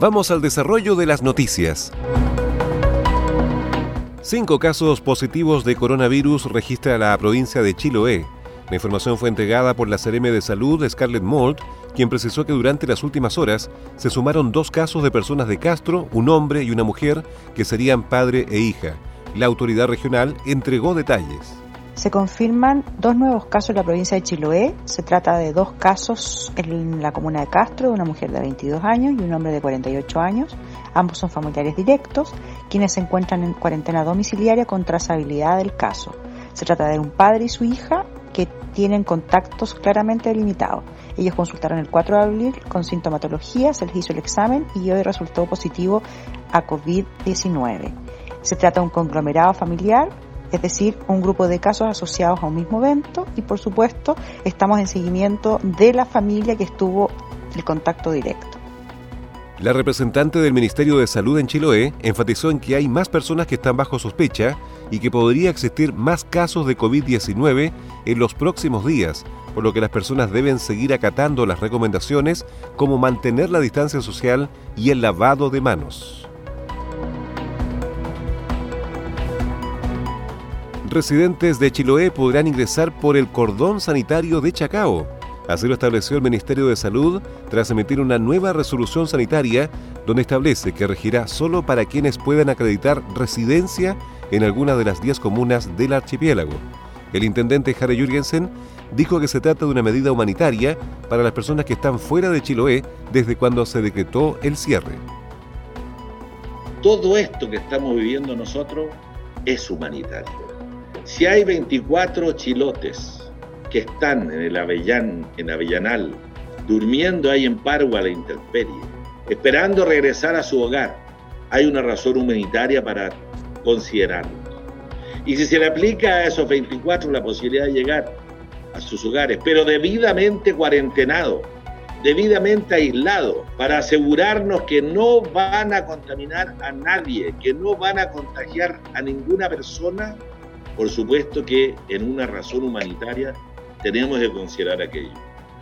Vamos al desarrollo de las noticias. Cinco casos positivos de coronavirus registra la provincia de Chiloé. La información fue entregada por la CRM de Salud, Scarlett Mold, quien precisó que durante las últimas horas se sumaron dos casos de personas de Castro, un hombre y una mujer, que serían padre e hija. La autoridad regional entregó detalles. Se confirman dos nuevos casos en la provincia de Chiloé. Se trata de dos casos en la comuna de Castro, de una mujer de 22 años y un hombre de 48 años. Ambos son familiares directos, quienes se encuentran en cuarentena domiciliaria con trazabilidad del caso. Se trata de un padre y su hija que tienen contactos claramente delimitados. Ellos consultaron el 4 de abril con sintomatología, se les hizo el examen y hoy resultó positivo a COVID-19. Se trata de un conglomerado familiar es decir, un grupo de casos asociados a un mismo evento y por supuesto estamos en seguimiento de la familia que estuvo el contacto directo. La representante del Ministerio de Salud en Chiloé enfatizó en que hay más personas que están bajo sospecha y que podría existir más casos de COVID-19 en los próximos días, por lo que las personas deben seguir acatando las recomendaciones como mantener la distancia social y el lavado de manos. Residentes de Chiloé podrán ingresar por el cordón sanitario de Chacao. Así lo estableció el Ministerio de Salud tras emitir una nueva resolución sanitaria donde establece que regirá solo para quienes puedan acreditar residencia en alguna de las 10 comunas del archipiélago. El intendente Harry Jürgensen dijo que se trata de una medida humanitaria para las personas que están fuera de Chiloé desde cuando se decretó el cierre. Todo esto que estamos viviendo nosotros es humanitario si hay 24 chilotes que están en el Avellán, en Avellanal, durmiendo ahí en Parua la intemperie, esperando regresar a su hogar, hay una razón humanitaria para considerarlo. Y si se le aplica a esos 24 la posibilidad de llegar a sus hogares, pero debidamente cuarentenado, debidamente aislado, para asegurarnos que no van a contaminar a nadie, que no van a contagiar a ninguna persona, por supuesto que en una razón humanitaria tenemos que considerar aquello.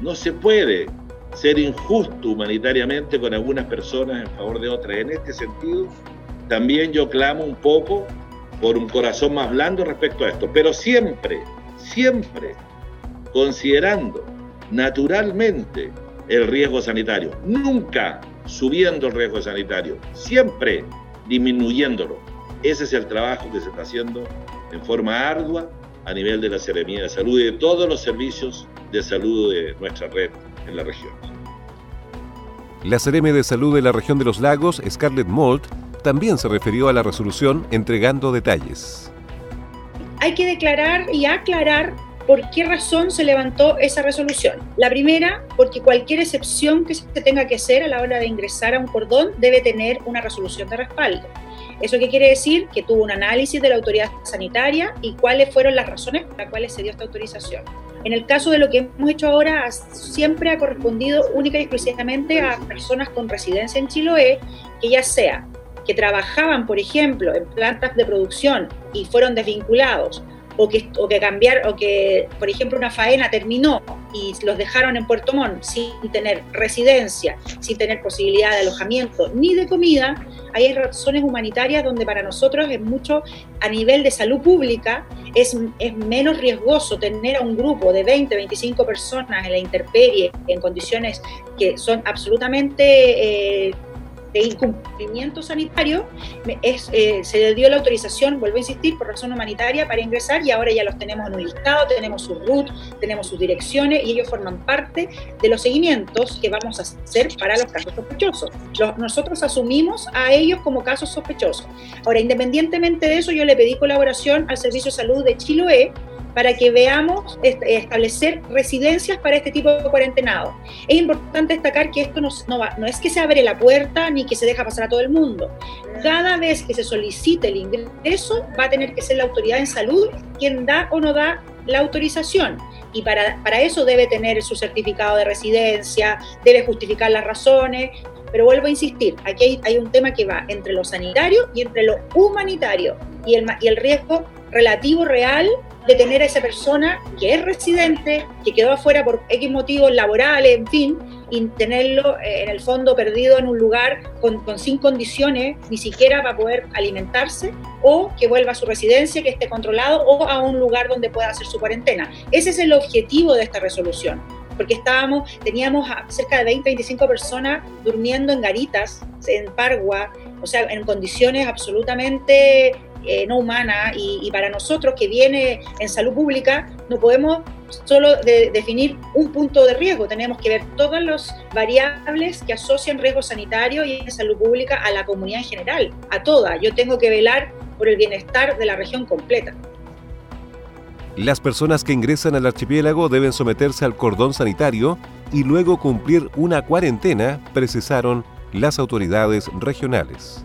No se puede ser injusto humanitariamente con algunas personas en favor de otras. En este sentido, también yo clamo un poco por un corazón más blando respecto a esto, pero siempre, siempre considerando naturalmente el riesgo sanitario, nunca subiendo el riesgo sanitario, siempre disminuyéndolo. Ese es el trabajo que se está haciendo en forma ardua a nivel de la Seremía de Salud y de todos los servicios de salud de nuestra red en la región. La Seremi de Salud de la región de los lagos, Scarlett Mold, también se refirió a la resolución entregando detalles. Hay que declarar y aclarar por qué razón se levantó esa resolución. La primera, porque cualquier excepción que se tenga que hacer a la hora de ingresar a un cordón debe tener una resolución de respaldo. ¿Eso qué quiere decir? Que tuvo un análisis de la autoridad sanitaria y cuáles fueron las razones por las cuales se dio esta autorización. En el caso de lo que hemos hecho ahora, siempre ha correspondido única y exclusivamente a personas con residencia en Chiloé, que ya sea que trabajaban, por ejemplo, en plantas de producción y fueron desvinculados o que, o que cambiar, o que, por ejemplo, una faena terminó y los dejaron en Puerto Montt sin tener residencia, sin tener posibilidad de alojamiento ni de comida, hay razones humanitarias donde para nosotros es mucho, a nivel de salud pública, es, es menos riesgoso tener a un grupo de 20, 25 personas en la intemperie, en condiciones que son absolutamente... Eh, de incumplimiento sanitario, es, eh, se le dio la autorización, vuelvo a insistir, por razón humanitaria para ingresar y ahora ya los tenemos en un listado, tenemos su RUT, tenemos sus direcciones y ellos forman parte de los seguimientos que vamos a hacer para los casos sospechosos. nosotros asumimos a ellos como casos sospechosos. Ahora, independientemente de eso, yo le pedí colaboración al Servicio de Salud de Chiloé para que veamos establecer residencias para este tipo de cuarentenado. Es importante destacar que esto no, no, es que se abre la puerta ni que se deja pasar a todo el mundo. Cada vez que se solicite el ingreso, va a tener que ser la autoridad en salud quien da o no da la autorización. Y para, para eso debe tener su certificado de residencia, debe justificar las razones, pero vuelvo a insistir, aquí hay, hay, un tema que va entre lo sanitario y entre lo humanitario y el, y el riesgo relativo real de tener a esa persona que es residente, que quedó afuera por X motivos laborales, en fin, y tenerlo eh, en el fondo perdido en un lugar con, sin condiciones, ni siquiera para poder alimentarse, o que vuelva a su residencia, que esté controlado, o a un lugar donde pueda hacer su cuarentena. Ese es el objetivo de esta resolución porque estábamos, teníamos cerca de 20, 25 personas durmiendo en garitas, en Pargua, o sea, en condiciones absolutamente eh, no humana y, para nosotros que viene en salud pública no podemos solo definir un punto de riesgo, tenemos que ver todas las variables que asocian riesgo sanitario y en salud pública a la comunidad en general, a toda. Yo tengo que velar por el bienestar de la región completa. Las personas que ingresan al archipiélago deben someterse al cordón sanitario y luego cumplir una cuarentena, precisaron las autoridades regionales.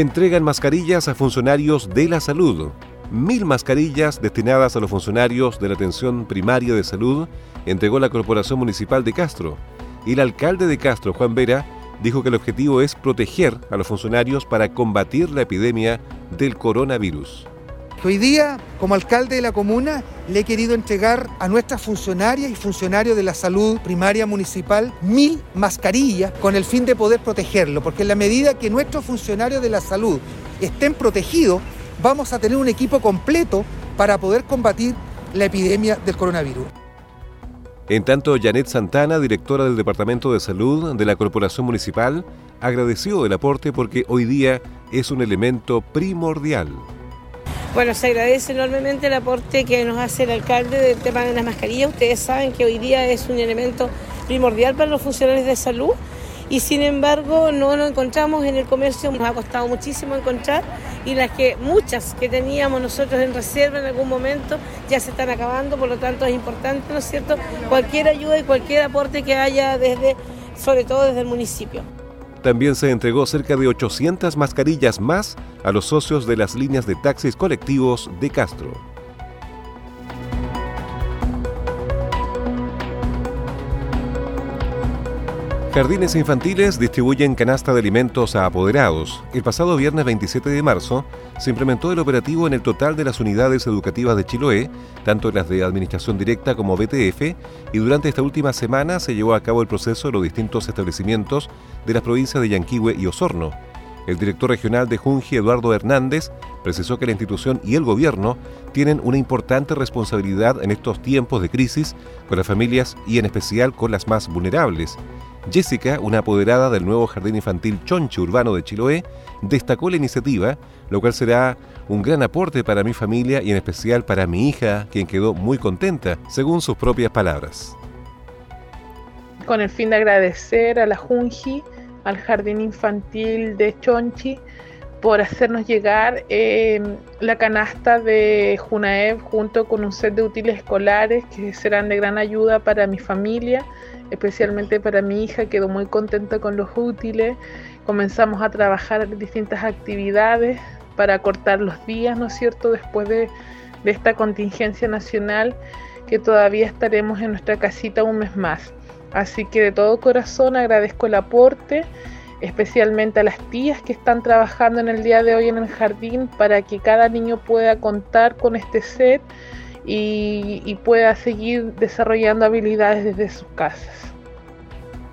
Entregan mascarillas a funcionarios de la salud. Mil mascarillas destinadas a los funcionarios de la atención primaria de salud entregó la Corporación Municipal de Castro. Y el alcalde de Castro, Juan Vera, dijo que el objetivo es proteger a los funcionarios para combatir la epidemia del coronavirus. Hoy día, como alcalde de la comuna, le he querido entregar a nuestras funcionarias y funcionarios de la salud primaria municipal mil mascarillas con el fin de poder protegerlo, porque en la medida que nuestros funcionarios de la salud estén protegidos, vamos a tener un equipo completo para poder combatir la epidemia del coronavirus. En tanto, Janet Santana, directora del Departamento de Salud de la Corporación Municipal, agradeció el aporte porque hoy día es un elemento primordial. Bueno, se agradece enormemente el aporte que nos hace el alcalde del tema de las mascarillas. Ustedes saben que hoy día es un elemento primordial para los funcionarios de salud y sin embargo no lo encontramos en el comercio, nos ha costado muchísimo encontrar y las que muchas que teníamos nosotros en reserva en algún momento ya se están acabando, por lo tanto es importante, ¿no es cierto?, cualquier ayuda y cualquier aporte que haya desde, sobre todo desde el municipio. También se entregó cerca de 800 mascarillas más a los socios de las líneas de taxis colectivos de Castro. Jardines infantiles distribuyen canasta de alimentos a apoderados. El pasado viernes 27 de marzo se implementó el operativo en el total de las unidades educativas de Chiloé, tanto las de administración directa como BTF, y durante esta última semana se llevó a cabo el proceso en los distintos establecimientos de las provincias de Yanquihue y Osorno. El director regional de Junji, Eduardo Hernández, precisó que la institución y el gobierno tienen una importante responsabilidad en estos tiempos de crisis con las familias y en especial con las más vulnerables. Jessica, una apoderada del nuevo Jardín Infantil Chonche Urbano de Chiloé, destacó la iniciativa, lo cual será un gran aporte para mi familia y en especial para mi hija, quien quedó muy contenta, según sus propias palabras. Con el fin de agradecer a la Junji, al Jardín Infantil de Chonchi, por hacernos llegar eh, la canasta de Junaev junto con un set de útiles escolares que serán de gran ayuda para mi familia especialmente para mi hija, quedó muy contenta con los útiles. Comenzamos a trabajar distintas actividades para cortar los días, ¿no es cierto?, después de, de esta contingencia nacional que todavía estaremos en nuestra casita un mes más. Así que de todo corazón agradezco el aporte, especialmente a las tías que están trabajando en el día de hoy en el jardín para que cada niño pueda contar con este set y, y pueda seguir desarrollando habilidades desde sus casas.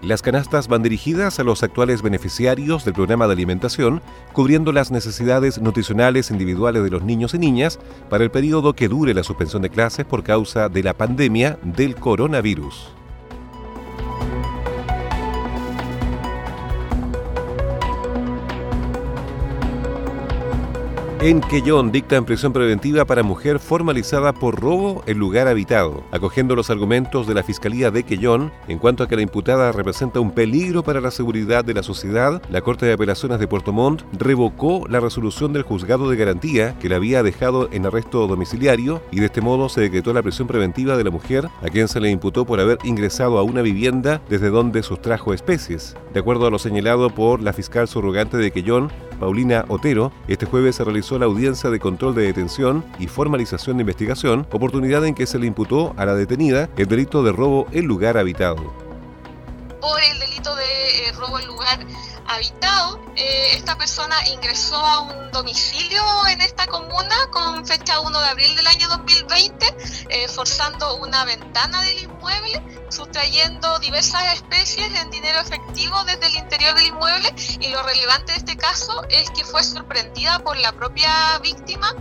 Las canastas van dirigidas a los actuales beneficiarios del programa de alimentación, cubriendo las necesidades nutricionales individuales de los niños y niñas para el periodo que dure la suspensión de clases por causa de la pandemia del coronavirus. En Quellón dicta en prisión preventiva para mujer formalizada por robo en lugar habitado, acogiendo los argumentos de la Fiscalía de Quellón en cuanto a que la imputada representa un peligro para la seguridad de la sociedad. La Corte de Apelaciones de Puerto Montt revocó la resolución del juzgado de garantía que la había dejado en arresto domiciliario y de este modo se decretó la prisión preventiva de la mujer a quien se le imputó por haber ingresado a una vivienda desde donde sustrajo especies. De acuerdo a lo señalado por la fiscal subrogante de Quellón, Paulina Otero, este jueves se realizó la audiencia de control de detención y formalización de investigación, oportunidad en que se le imputó a la detenida el delito de robo en lugar habitado. Por el delito de eh, robo en lugar habitado, eh, esta persona ingresó a un domicilio en esta comuna con fecha 1 de abril del año 2020, eh, forzando una ventana del inmueble, sustrayendo diversas especies en dinero efectivo desde el interior del inmueble y lo relevante de este caso es que fue sorprendida por la propia víctima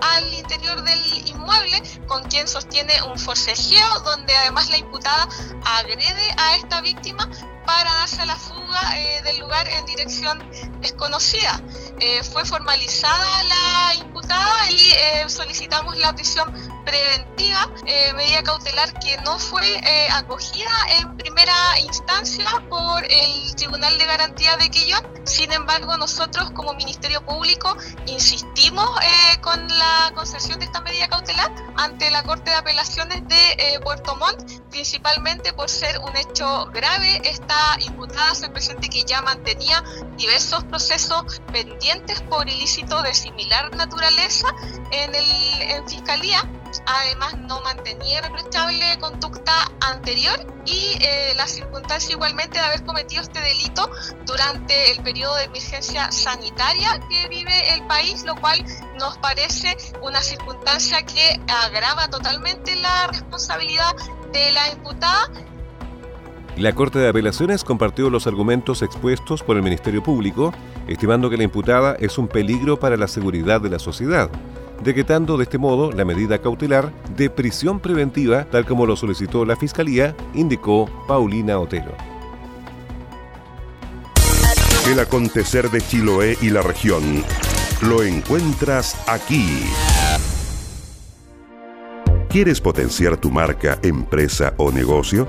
al interior del inmueble con quien sostiene un forcejeo donde además la imputada agrede a esta víctima para darse a la fuga eh, del lugar en dirección desconocida. Eh, fue formalizada la y eh, solicitamos la prisión preventiva, medida cautelar que no fue acogida en primera instancia por el Tribunal de Garantía de Quillón. Sin embargo, nosotros como Ministerio Público insistimos con la concesión de esta medida cautelar ante la Corte de Apelaciones de Puerto Montt, principalmente por ser un hecho grave. Esta imputada se presente que ya mantenía diversos procesos pendientes por ilícito de similar naturaleza en, el, en Fiscalía además no mantenía reprochable conducta anterior y eh, la circunstancia igualmente de haber cometido este delito durante el periodo de emergencia sanitaria que vive el país, lo cual nos parece una circunstancia que agrava totalmente la responsabilidad de la imputada la Corte de Apelaciones compartió los argumentos expuestos por el Ministerio Público, estimando que la imputada es un peligro para la seguridad de la sociedad, decretando de este modo la medida cautelar de prisión preventiva, tal como lo solicitó la Fiscalía, indicó Paulina Otero. El acontecer de Chiloé y la región lo encuentras aquí. ¿Quieres potenciar tu marca, empresa o negocio?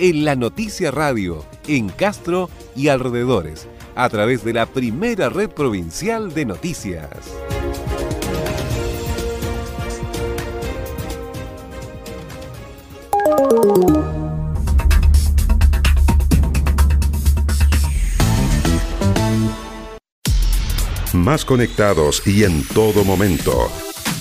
en La Noticia Radio, en Castro y alrededores, a través de la primera red provincial de noticias. Más conectados y en todo momento